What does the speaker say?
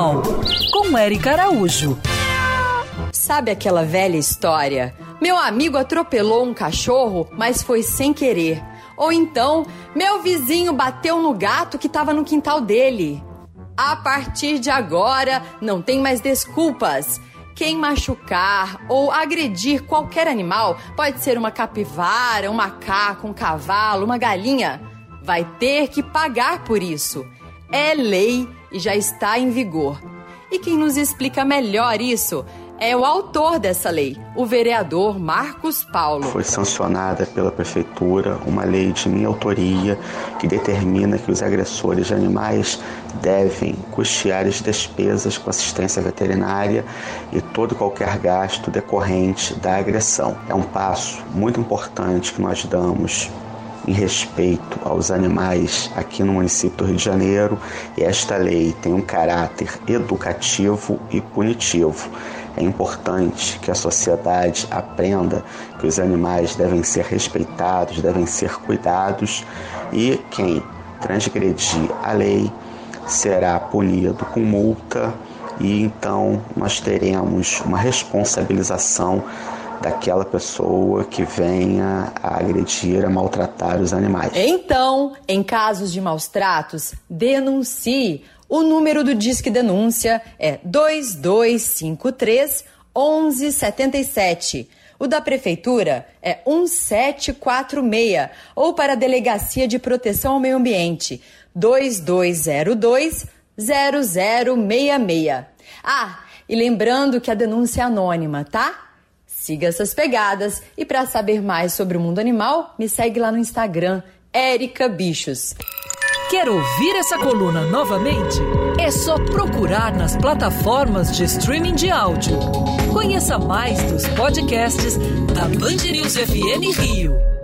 Animal, com Eric Araújo. Sabe aquela velha história? Meu amigo atropelou um cachorro, mas foi sem querer. Ou então, meu vizinho bateu no gato que estava no quintal dele. A partir de agora, não tem mais desculpas. Quem machucar ou agredir qualquer animal, pode ser uma capivara, um macaco, um cavalo, uma galinha, vai ter que pagar por isso. É lei e já está em vigor. E quem nos explica melhor isso é o autor dessa lei, o vereador Marcos Paulo. Foi sancionada pela prefeitura uma lei de minha autoria que determina que os agressores de animais devem custear as despesas com assistência veterinária e todo qualquer gasto decorrente da agressão. É um passo muito importante que nós damos em respeito aos animais aqui no município do Rio de Janeiro e esta lei tem um caráter educativo e punitivo. É importante que a sociedade aprenda que os animais devem ser respeitados, devem ser cuidados e quem transgredir a lei será punido com multa e então nós teremos uma responsabilização daquela pessoa que venha a agredir, a maltratar os animais. Então, em casos de maus tratos, denuncie. O número do Disque Denúncia é 2253 1177. O da Prefeitura é 1746 ou para a Delegacia de Proteção ao Meio Ambiente 2202 0066. Ah, e lembrando que a denúncia é anônima, tá? Siga essas pegadas e para saber mais sobre o mundo animal, me segue lá no Instagram, Erica Bichos. Quer ouvir essa coluna novamente? É só procurar nas plataformas de streaming de áudio. Conheça mais dos podcasts da Band News FM Rio.